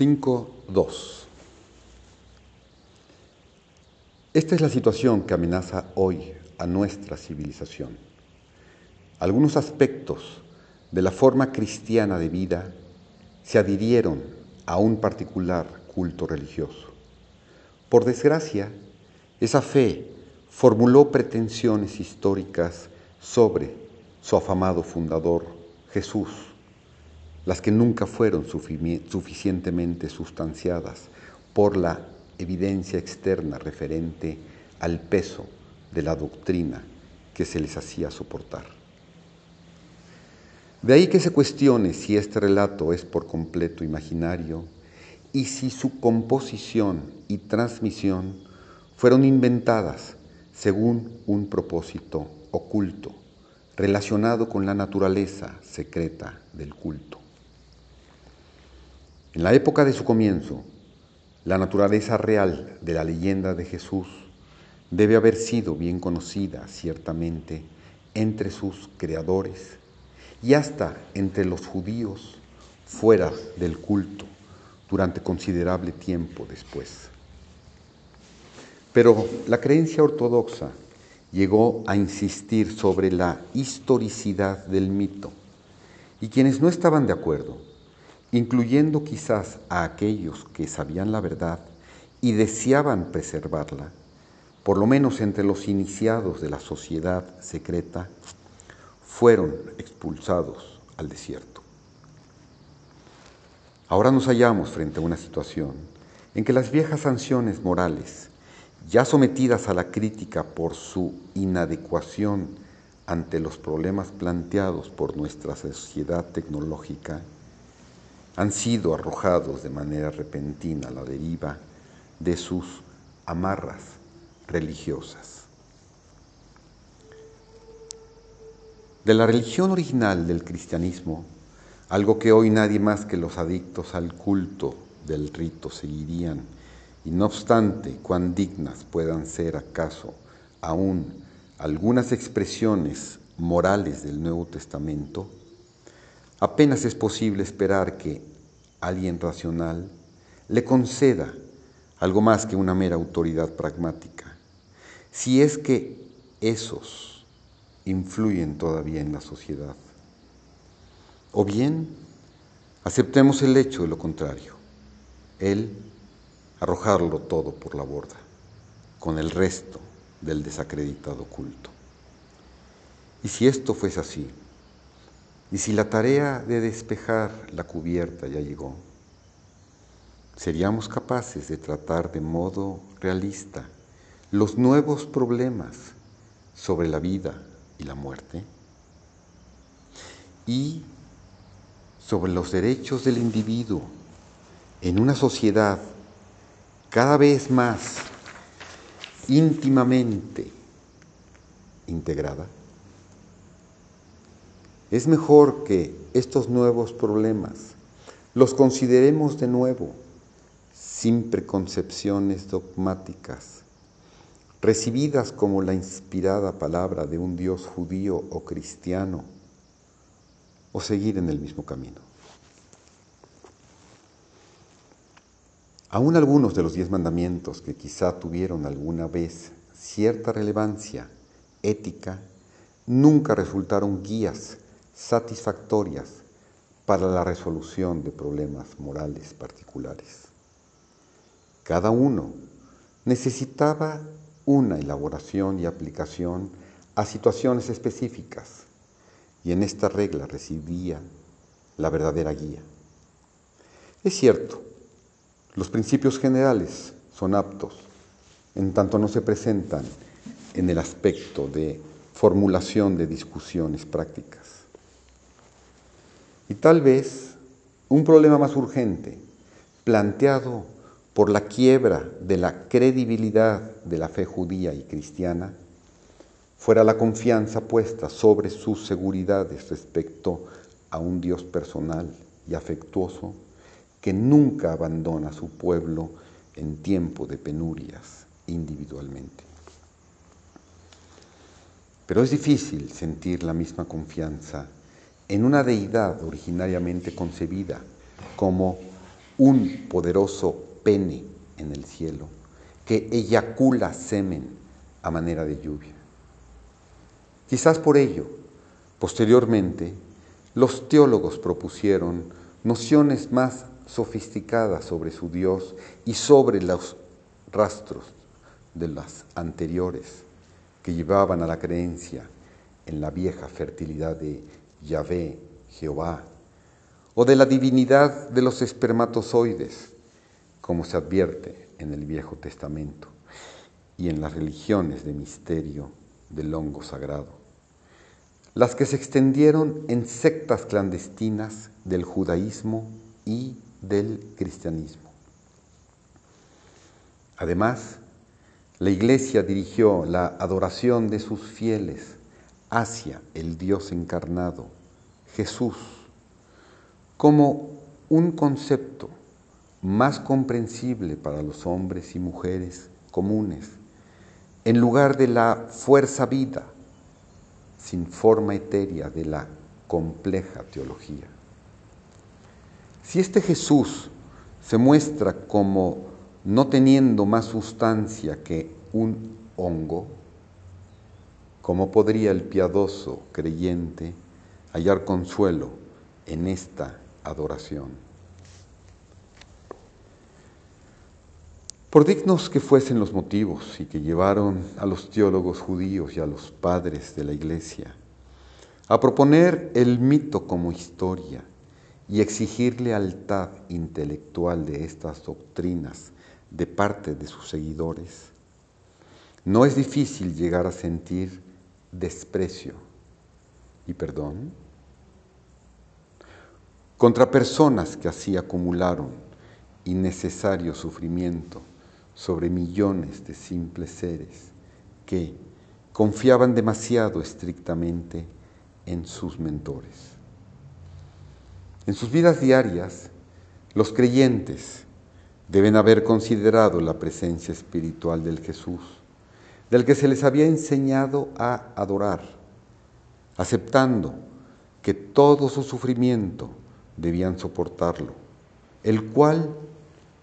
5.2 Esta es la situación que amenaza hoy a nuestra civilización. Algunos aspectos de la forma cristiana de vida se adhirieron a un particular culto religioso. Por desgracia, esa fe formuló pretensiones históricas sobre su afamado fundador, Jesús, las que nunca fueron suficientemente sustanciadas por la evidencia externa referente al peso de la doctrina que se les hacía soportar. De ahí que se cuestione si este relato es por completo imaginario y si su composición y transmisión fueron inventadas según un propósito oculto relacionado con la naturaleza secreta del culto. En la época de su comienzo, la naturaleza real de la leyenda de Jesús debe haber sido bien conocida ciertamente entre sus creadores y hasta entre los judíos fuera del culto durante considerable tiempo después. Pero la creencia ortodoxa llegó a insistir sobre la historicidad del mito y quienes no estaban de acuerdo, incluyendo quizás a aquellos que sabían la verdad y deseaban preservarla, por lo menos entre los iniciados de la sociedad secreta, fueron expulsados al desierto. Ahora nos hallamos frente a una situación en que las viejas sanciones morales ya sometidas a la crítica por su inadecuación ante los problemas planteados por nuestra sociedad tecnológica, han sido arrojados de manera repentina a la deriva de sus amarras religiosas. De la religión original del cristianismo, algo que hoy nadie más que los adictos al culto del rito seguirían, y no obstante, cuán dignas puedan ser acaso aún algunas expresiones morales del Nuevo Testamento, apenas es posible esperar que alguien racional le conceda algo más que una mera autoridad pragmática, si es que esos influyen todavía en la sociedad. O bien, aceptemos el hecho de lo contrario. Él arrojarlo todo por la borda, con el resto del desacreditado culto. Y si esto fuese así, y si la tarea de despejar la cubierta ya llegó, seríamos capaces de tratar de modo realista los nuevos problemas sobre la vida y la muerte y sobre los derechos del individuo en una sociedad cada vez más íntimamente integrada, es mejor que estos nuevos problemas los consideremos de nuevo sin preconcepciones dogmáticas, recibidas como la inspirada palabra de un Dios judío o cristiano, o seguir en el mismo camino. Aún algunos de los diez mandamientos que quizá tuvieron alguna vez cierta relevancia ética, nunca resultaron guías satisfactorias para la resolución de problemas morales particulares. Cada uno necesitaba una elaboración y aplicación a situaciones específicas y en esta regla residía la verdadera guía. Es cierto, los principios generales son aptos, en tanto no se presentan en el aspecto de formulación de discusiones prácticas. Y tal vez un problema más urgente, planteado por la quiebra de la credibilidad de la fe judía y cristiana, fuera la confianza puesta sobre sus seguridades respecto a un Dios personal y afectuoso que nunca abandona a su pueblo en tiempo de penurias individualmente. Pero es difícil sentir la misma confianza en una deidad originariamente concebida como un poderoso pene en el cielo que eyacula semen a manera de lluvia. Quizás por ello, posteriormente, los teólogos propusieron nociones más sofisticadas sobre su Dios y sobre los rastros de las anteriores que llevaban a la creencia en la vieja fertilidad de Yahvé, Jehová, o de la divinidad de los espermatozoides, como se advierte en el Viejo Testamento y en las religiones de misterio del hongo sagrado, las que se extendieron en sectas clandestinas del judaísmo y del cristianismo. Además, la Iglesia dirigió la adoración de sus fieles hacia el Dios encarnado, Jesús, como un concepto más comprensible para los hombres y mujeres comunes, en lugar de la fuerza vida sin forma etérea de la compleja teología. Si este Jesús se muestra como no teniendo más sustancia que un hongo, ¿cómo podría el piadoso creyente hallar consuelo en esta adoración. Por dignos que fuesen los motivos y que llevaron a los teólogos judíos y a los padres de la iglesia a proponer el mito como historia y exigir lealtad intelectual de estas doctrinas de parte de sus seguidores, no es difícil llegar a sentir desprecio y perdón contra personas que así acumularon innecesario sufrimiento sobre millones de simples seres que confiaban demasiado estrictamente en sus mentores. En sus vidas diarias, los creyentes deben haber considerado la presencia espiritual del Jesús, del que se les había enseñado a adorar, aceptando que todo su sufrimiento debían soportarlo, el cual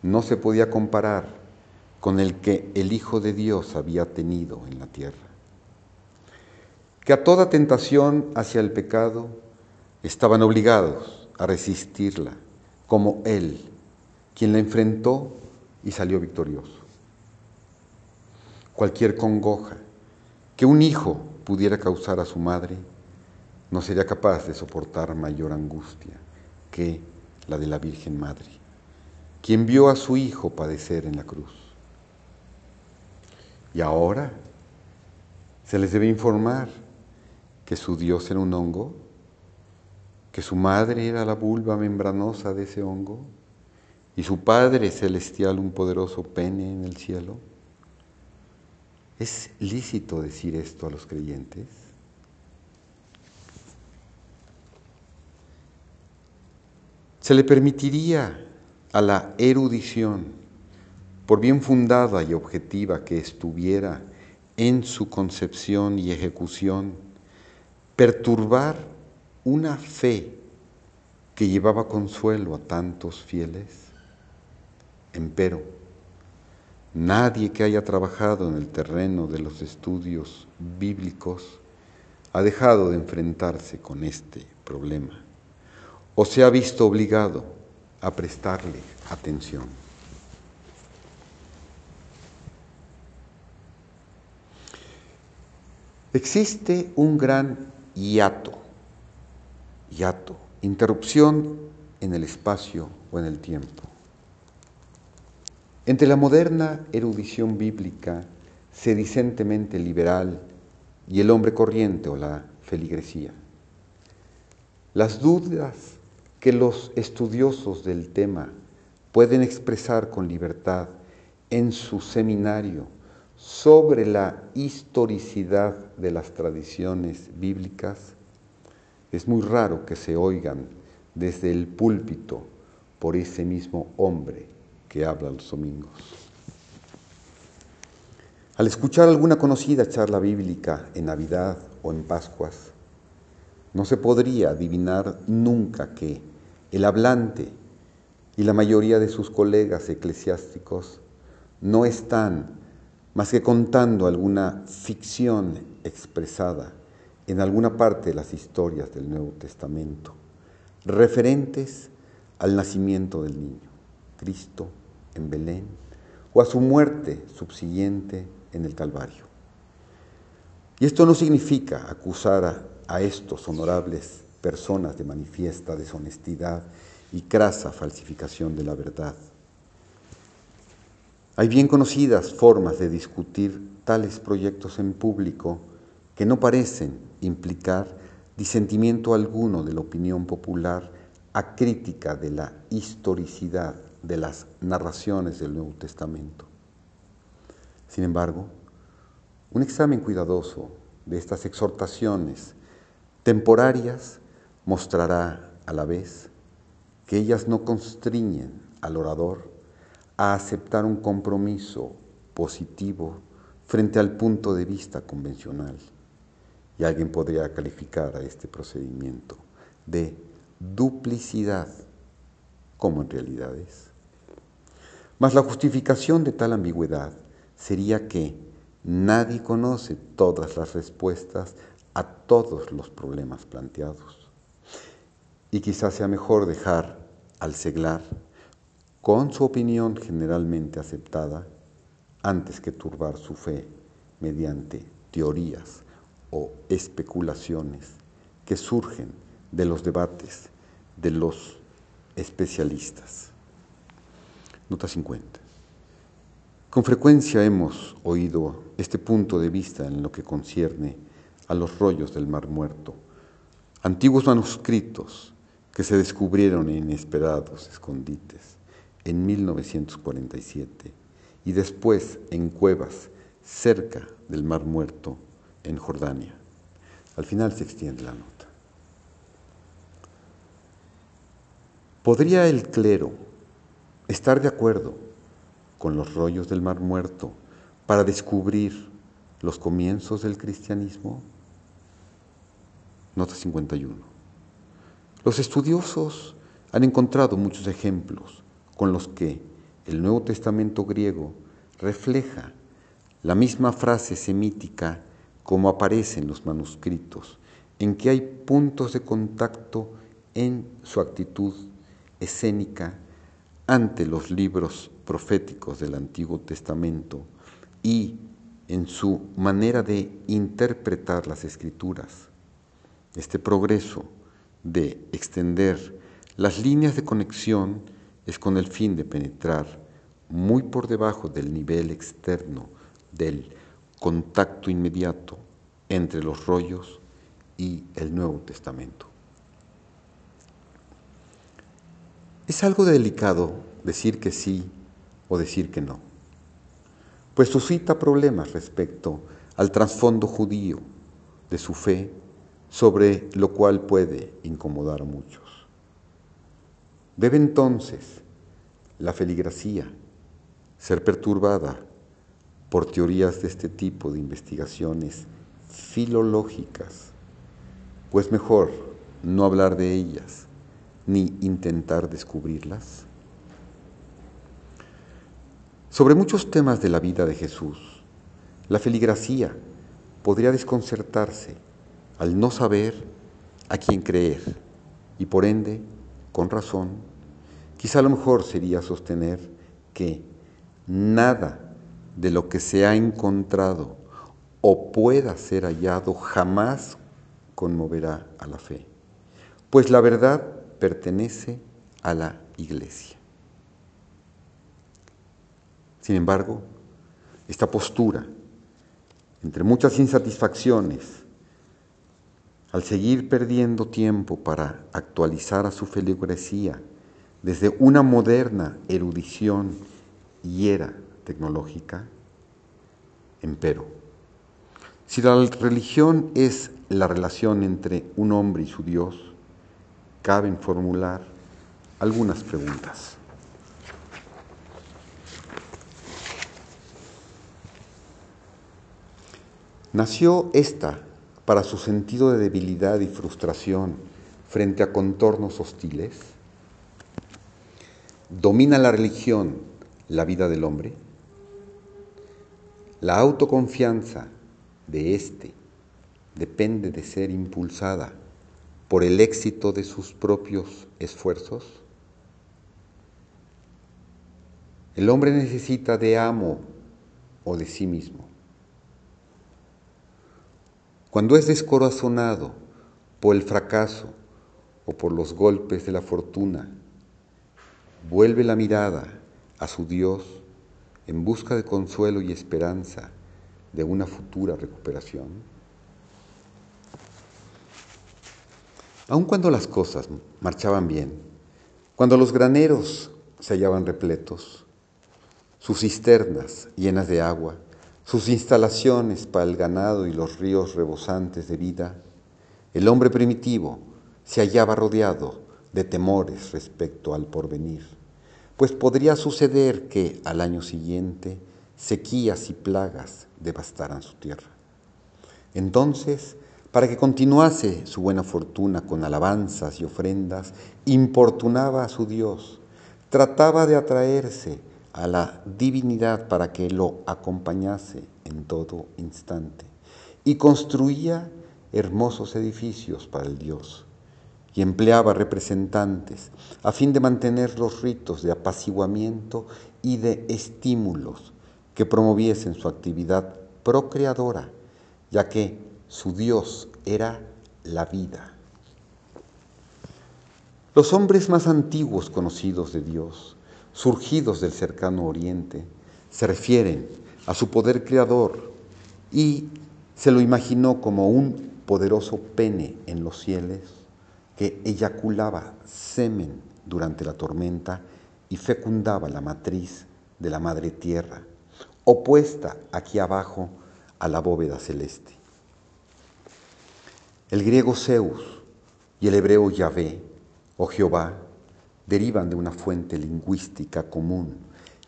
no se podía comparar con el que el Hijo de Dios había tenido en la tierra. Que a toda tentación hacia el pecado estaban obligados a resistirla, como Él, quien la enfrentó y salió victorioso. Cualquier congoja que un hijo pudiera causar a su madre no sería capaz de soportar mayor angustia que la de la Virgen Madre, quien vio a su Hijo padecer en la cruz. Y ahora se les debe informar que su Dios era un hongo, que su madre era la vulva membranosa de ese hongo y su Padre celestial un poderoso pene en el cielo. ¿Es lícito decir esto a los creyentes? Se le permitiría a la erudición, por bien fundada y objetiva que estuviera en su concepción y ejecución, perturbar una fe que llevaba consuelo a tantos fieles. Empero, nadie que haya trabajado en el terreno de los estudios bíblicos ha dejado de enfrentarse con este problema o se ha visto obligado a prestarle atención. Existe un gran hiato, hiato, interrupción en el espacio o en el tiempo. Entre la moderna erudición bíblica sedicentemente liberal y el hombre corriente o la feligresía. Las dudas que los estudiosos del tema pueden expresar con libertad en su seminario sobre la historicidad de las tradiciones bíblicas, es muy raro que se oigan desde el púlpito por ese mismo hombre que habla los domingos. Al escuchar alguna conocida charla bíblica en Navidad o en Pascuas, no se podría adivinar nunca que el hablante y la mayoría de sus colegas eclesiásticos no están más que contando alguna ficción expresada en alguna parte de las historias del Nuevo Testamento, referentes al nacimiento del niño, Cristo en Belén, o a su muerte subsiguiente en el Calvario. Y esto no significa acusar a, estos honorables personas de manifiesta deshonestidad y crasa falsificación de la verdad. Hay bien conocidas formas de discutir tales proyectos en público que no parecen implicar disentimiento alguno de la opinión popular a crítica de la historicidad de las narraciones del Nuevo Testamento. Sin embargo, un examen cuidadoso de estas exhortaciones temporarias mostrará a la vez que ellas no constriñen al orador a aceptar un compromiso positivo frente al punto de vista convencional. Y alguien podría calificar a este procedimiento de duplicidad, como en realidad es. Mas la justificación de tal ambigüedad sería que nadie conoce todas las respuestas a todos los problemas planteados. Y quizás sea mejor dejar al seglar con su opinión generalmente aceptada antes que turbar su fe mediante teorías o especulaciones que surgen de los debates de los especialistas. Nota 50. Con frecuencia hemos oído este punto de vista en lo que concierne a los rollos del Mar Muerto, antiguos manuscritos que se descubrieron en inesperados escondites en 1947 y después en cuevas cerca del Mar Muerto en Jordania. Al final se extiende la nota. ¿Podría el clero estar de acuerdo con los rollos del Mar Muerto para descubrir los comienzos del cristianismo? Nota 51. Los estudiosos han encontrado muchos ejemplos con los que el Nuevo Testamento griego refleja la misma frase semítica como aparece en los manuscritos, en que hay puntos de contacto en su actitud escénica ante los libros proféticos del Antiguo Testamento y en su manera de interpretar las escrituras. Este progreso de extender las líneas de conexión es con el fin de penetrar muy por debajo del nivel externo del contacto inmediato entre los rollos y el Nuevo Testamento. Es algo delicado decir que sí o decir que no, pues suscita problemas respecto al trasfondo judío de su fe, sobre lo cual puede incomodar a muchos. Debe entonces la feligrafía ser perturbada por teorías de este tipo de investigaciones filológicas, pues mejor no hablar de ellas ni intentar descubrirlas. Sobre muchos temas de la vida de Jesús, la feligrafía podría desconcertarse al no saber a quién creer y por ende, con razón, quizá lo mejor sería sostener que nada de lo que se ha encontrado o pueda ser hallado jamás conmoverá a la fe, pues la verdad pertenece a la iglesia. Sin embargo, esta postura, entre muchas insatisfacciones, al seguir perdiendo tiempo para actualizar a su feligresía desde una moderna erudición y era tecnológica, empero, si la religión es la relación entre un hombre y su Dios, caben formular algunas preguntas. ¿Nació esta para su sentido de debilidad y frustración frente a contornos hostiles? ¿Domina la religión la vida del hombre? La autoconfianza de éste depende de ser impulsada por el éxito de sus propios esfuerzos. El hombre necesita de amo o de sí mismo. Cuando es descorazonado por el fracaso o por los golpes de la fortuna, vuelve la mirada a su Dios en busca de consuelo y esperanza de una futura recuperación? Aun cuando las cosas marchaban bien, cuando los graneros se hallaban repletos, sus cisternas llenas de agua, sus instalaciones para el ganado y los ríos rebosantes de vida, el hombre primitivo se hallaba rodeado de temores respecto al porvenir pues podría suceder que al año siguiente sequías y plagas devastaran su tierra. Entonces, para que continuase su buena fortuna con alabanzas y ofrendas, importunaba a su Dios, trataba de atraerse a la divinidad para que lo acompañase en todo instante. Y construía hermosos edificios para el Dios. Y empleaba representantes a fin de mantener los ritos de apaciguamiento y de estímulos que promoviesen su actividad procreadora, ya que su Dios era la vida. Los hombres más antiguos conocidos de Dios, surgidos del cercano oriente, se refieren a su poder creador y se lo imaginó como un poderoso pene en los cielos que eyaculaba semen durante la tormenta y fecundaba la matriz de la madre tierra, opuesta aquí abajo a la bóveda celeste. El griego Zeus y el hebreo Yahvé o Jehová derivan de una fuente lingüística común,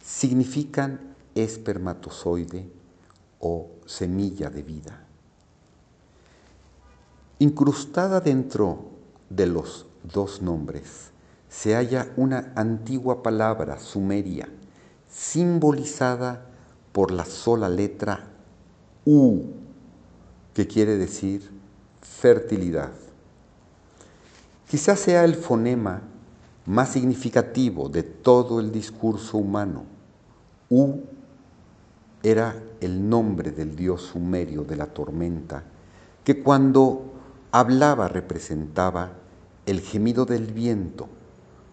significan espermatozoide o semilla de vida. Incrustada dentro de los dos nombres se halla una antigua palabra sumeria simbolizada por la sola letra U, que quiere decir fertilidad. Quizás sea el fonema más significativo de todo el discurso humano. U era el nombre del dios sumerio de la tormenta, que cuando hablaba representaba el gemido del viento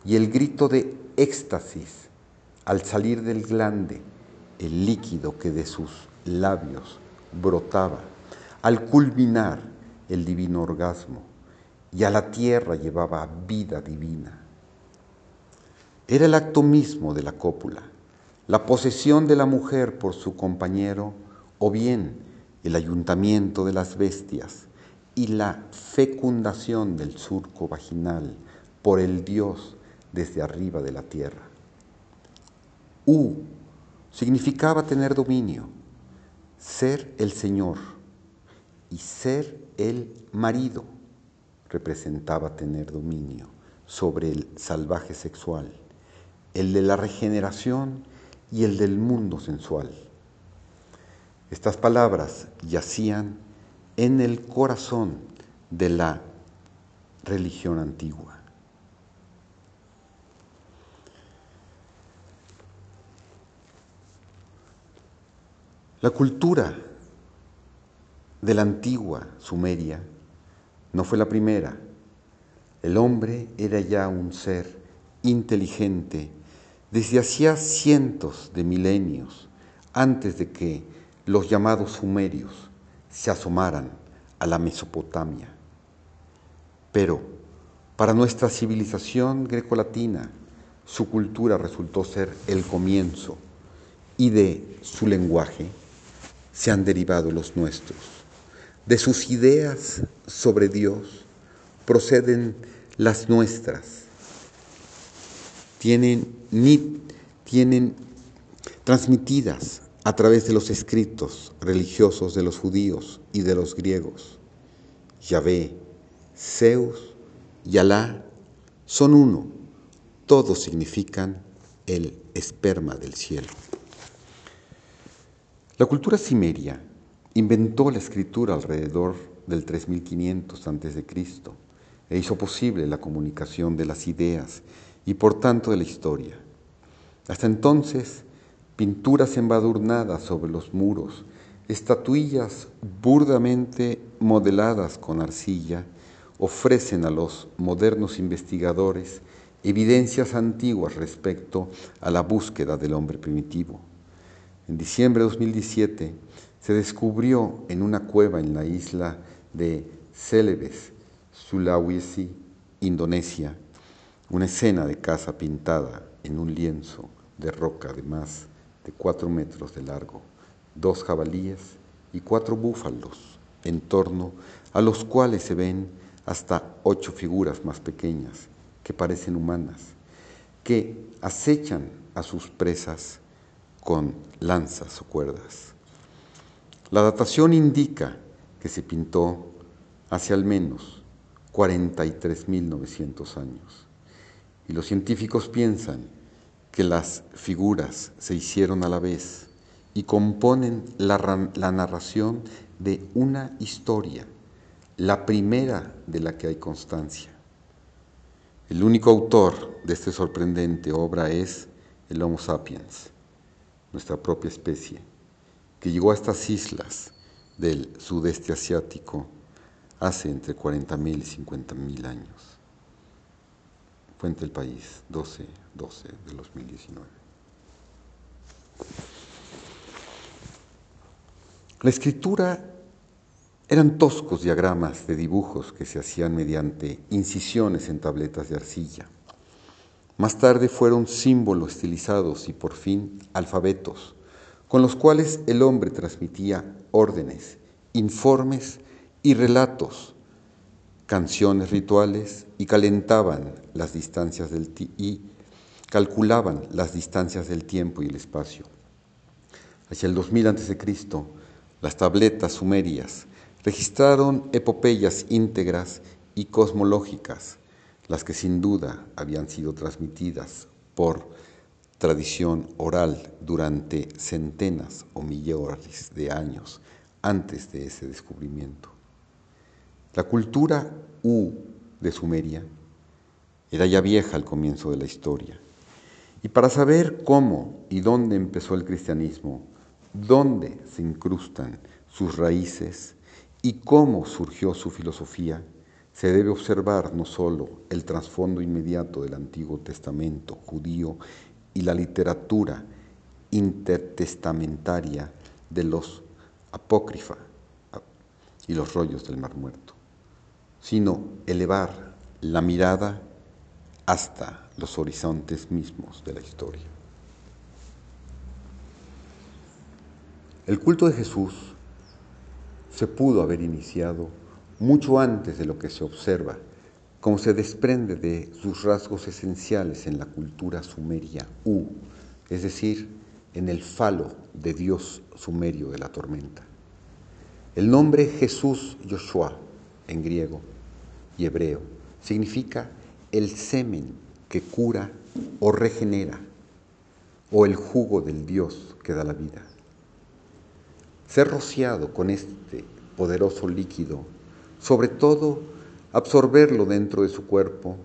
y el grito de éxtasis al salir del glande, el líquido que de sus labios brotaba, al culminar el divino orgasmo y a la tierra llevaba vida divina. Era el acto mismo de la cópula, la posesión de la mujer por su compañero o bien el ayuntamiento de las bestias y la fecundación del surco vaginal por el Dios desde arriba de la tierra. U significaba tener dominio, ser el Señor y ser el marido representaba tener dominio sobre el salvaje sexual, el de la regeneración y el del mundo sensual. Estas palabras yacían en el corazón de la religión antigua. La cultura de la antigua Sumeria no fue la primera. El hombre era ya un ser inteligente desde hacía cientos de milenios antes de que los llamados sumerios se asomaran a la Mesopotamia. Pero para nuestra civilización grecolatina, su cultura resultó ser el comienzo y de su lenguaje se han derivado los nuestros. De sus ideas sobre Dios proceden las nuestras. Tienen, ni, tienen transmitidas a través de los escritos religiosos de los judíos y de los griegos. Yahvé, Zeus y Alá son uno, todos significan el esperma del cielo. La cultura cimeria inventó la escritura alrededor del 3500 a.C. e hizo posible la comunicación de las ideas y por tanto de la historia. Hasta entonces, pinturas embadurnadas sobre los muros, estatuillas burdamente modeladas con arcilla, ofrecen a los modernos investigadores evidencias antiguas respecto a la búsqueda del hombre primitivo. En diciembre de 2017 se descubrió en una cueva en la isla de Celebes, Sulawesi, Indonesia, una escena de casa pintada en un lienzo de roca de más de cuatro metros de largo, dos jabalíes y cuatro búfalos, en torno a los cuales se ven hasta ocho figuras más pequeñas que parecen humanas, que acechan a sus presas con lanzas o cuerdas. La datación indica que se pintó hace al menos 43.900 años y los científicos piensan que las figuras se hicieron a la vez y componen la, la narración de una historia la primera de la que hay constancia. El único autor de esta sorprendente obra es el Homo sapiens, nuestra propia especie, que llegó a estas islas del sudeste asiático hace entre 40.000 y 50.000 años. Fuente del país, 12-12 de 2019. La escritura eran toscos diagramas de dibujos que se hacían mediante incisiones en tabletas de arcilla. Más tarde fueron símbolos estilizados y por fin alfabetos, con los cuales el hombre transmitía órdenes, informes y relatos, canciones rituales y calentaban las distancias del y calculaban las distancias del tiempo y el espacio. Hacia el 2000 a.C., las tabletas sumerias registraron epopeyas íntegras y cosmológicas, las que sin duda habían sido transmitidas por tradición oral durante centenas o millones de años antes de ese descubrimiento. La cultura U de Sumeria era ya vieja al comienzo de la historia. Y para saber cómo y dónde empezó el cristianismo, dónde se incrustan sus raíces, y cómo surgió su filosofía, se debe observar no sólo el trasfondo inmediato del Antiguo Testamento judío y la literatura intertestamentaria de los apócrifa y los rollos del Mar Muerto, sino elevar la mirada hasta los horizontes mismos de la historia. El culto de Jesús se pudo haber iniciado mucho antes de lo que se observa, como se desprende de sus rasgos esenciales en la cultura sumeria U, es decir, en el falo de Dios sumerio de la tormenta. El nombre Jesús Yoshua en griego y hebreo significa el semen que cura o regenera, o el jugo del Dios que da la vida. Ser rociado con este poderoso líquido, sobre todo absorberlo dentro de su cuerpo,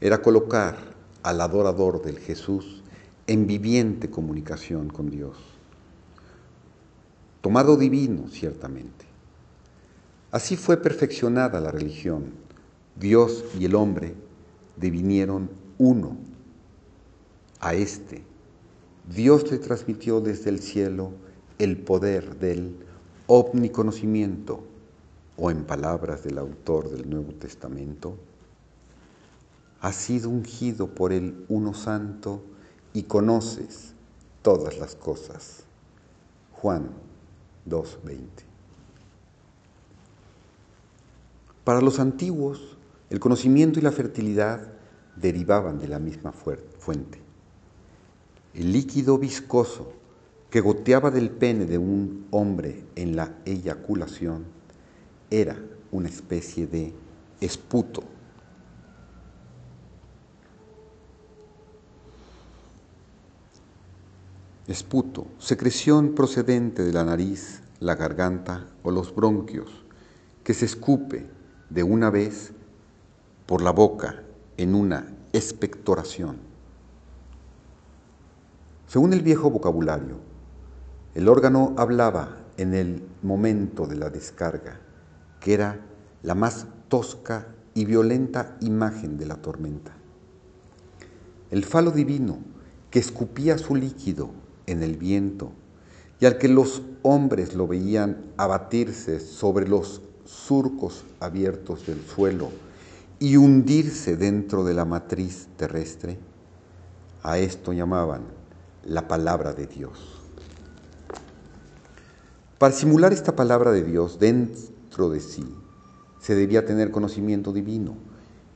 era colocar al adorador del Jesús en viviente comunicación con Dios. Tomado divino, ciertamente. Así fue perfeccionada la religión. Dios y el hombre devinieron uno. A este, Dios le transmitió desde el cielo el poder del omniconocimiento, o en palabras del autor del Nuevo Testamento, has sido ungido por el Uno Santo y conoces todas las cosas. Juan 2.20. Para los antiguos, el conocimiento y la fertilidad derivaban de la misma fuente. El líquido viscoso que goteaba del pene de un hombre en la eyaculación era una especie de esputo. esputo, secreción procedente de la nariz, la garganta o los bronquios, que se escupe de una vez por la boca en una expectoración. Según el viejo vocabulario, el órgano hablaba en el momento de la descarga, que era la más tosca y violenta imagen de la tormenta. El falo divino, que escupía su líquido en el viento, y al que los hombres lo veían abatirse sobre los surcos abiertos del suelo y hundirse dentro de la matriz terrestre, a esto llamaban la palabra de Dios. Para simular esta palabra de Dios de sí, se debía tener conocimiento divino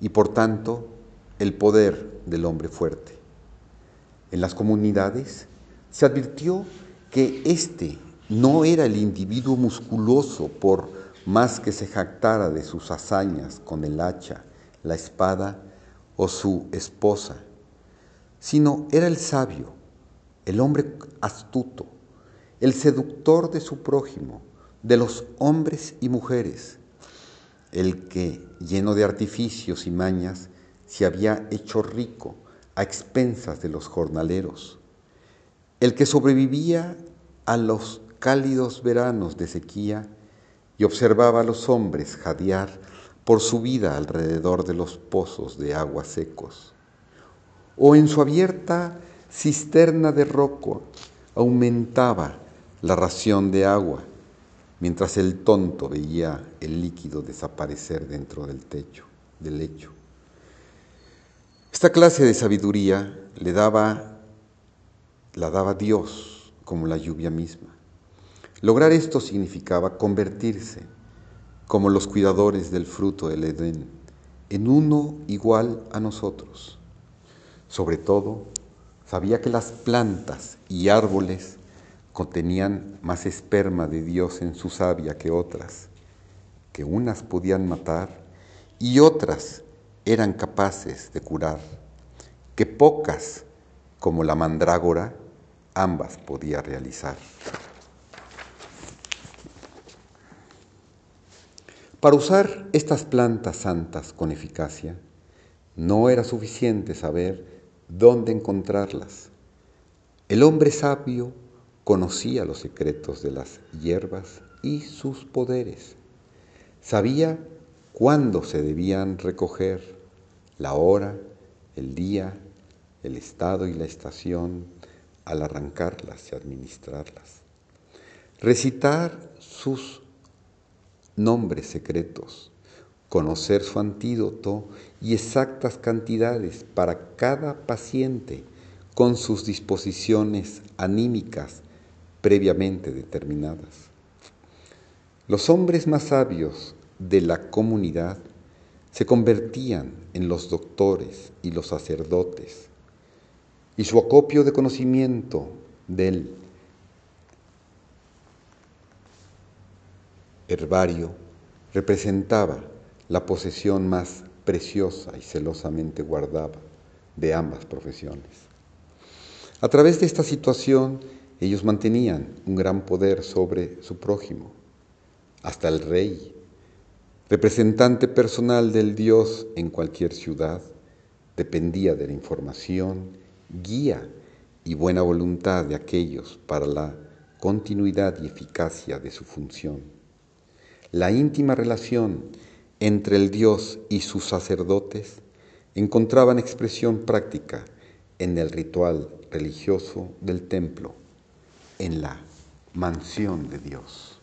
y por tanto el poder del hombre fuerte. En las comunidades se advirtió que éste no era el individuo musculoso por más que se jactara de sus hazañas con el hacha, la espada o su esposa, sino era el sabio, el hombre astuto, el seductor de su prójimo, de los hombres y mujeres, el que, lleno de artificios y mañas, se había hecho rico a expensas de los jornaleros, el que sobrevivía a los cálidos veranos de sequía y observaba a los hombres jadear por su vida alrededor de los pozos de agua secos, o en su abierta cisterna de roco aumentaba la ración de agua, mientras el tonto veía el líquido desaparecer dentro del techo, del lecho. Esta clase de sabiduría le daba, la daba Dios como la lluvia misma. Lograr esto significaba convertirse, como los cuidadores del fruto del Edén, en uno igual a nosotros. Sobre todo, sabía que las plantas y árboles contenían más esperma de Dios en su savia que otras, que unas podían matar y otras eran capaces de curar, que pocas, como la mandrágora, ambas podía realizar. Para usar estas plantas santas con eficacia, no era suficiente saber dónde encontrarlas. El hombre sabio conocía los secretos de las hierbas y sus poderes. Sabía cuándo se debían recoger, la hora, el día, el estado y la estación al arrancarlas y administrarlas. Recitar sus nombres secretos, conocer su antídoto y exactas cantidades para cada paciente con sus disposiciones anímicas previamente determinadas. Los hombres más sabios de la comunidad se convertían en los doctores y los sacerdotes, y su acopio de conocimiento del herbario representaba la posesión más preciosa y celosamente guardada de ambas profesiones. A través de esta situación, ellos mantenían un gran poder sobre su prójimo, hasta el rey, representante personal del Dios en cualquier ciudad, dependía de la información, guía y buena voluntad de aquellos para la continuidad y eficacia de su función. La íntima relación entre el Dios y sus sacerdotes encontraban expresión práctica en el ritual religioso del templo en la mansión de Dios.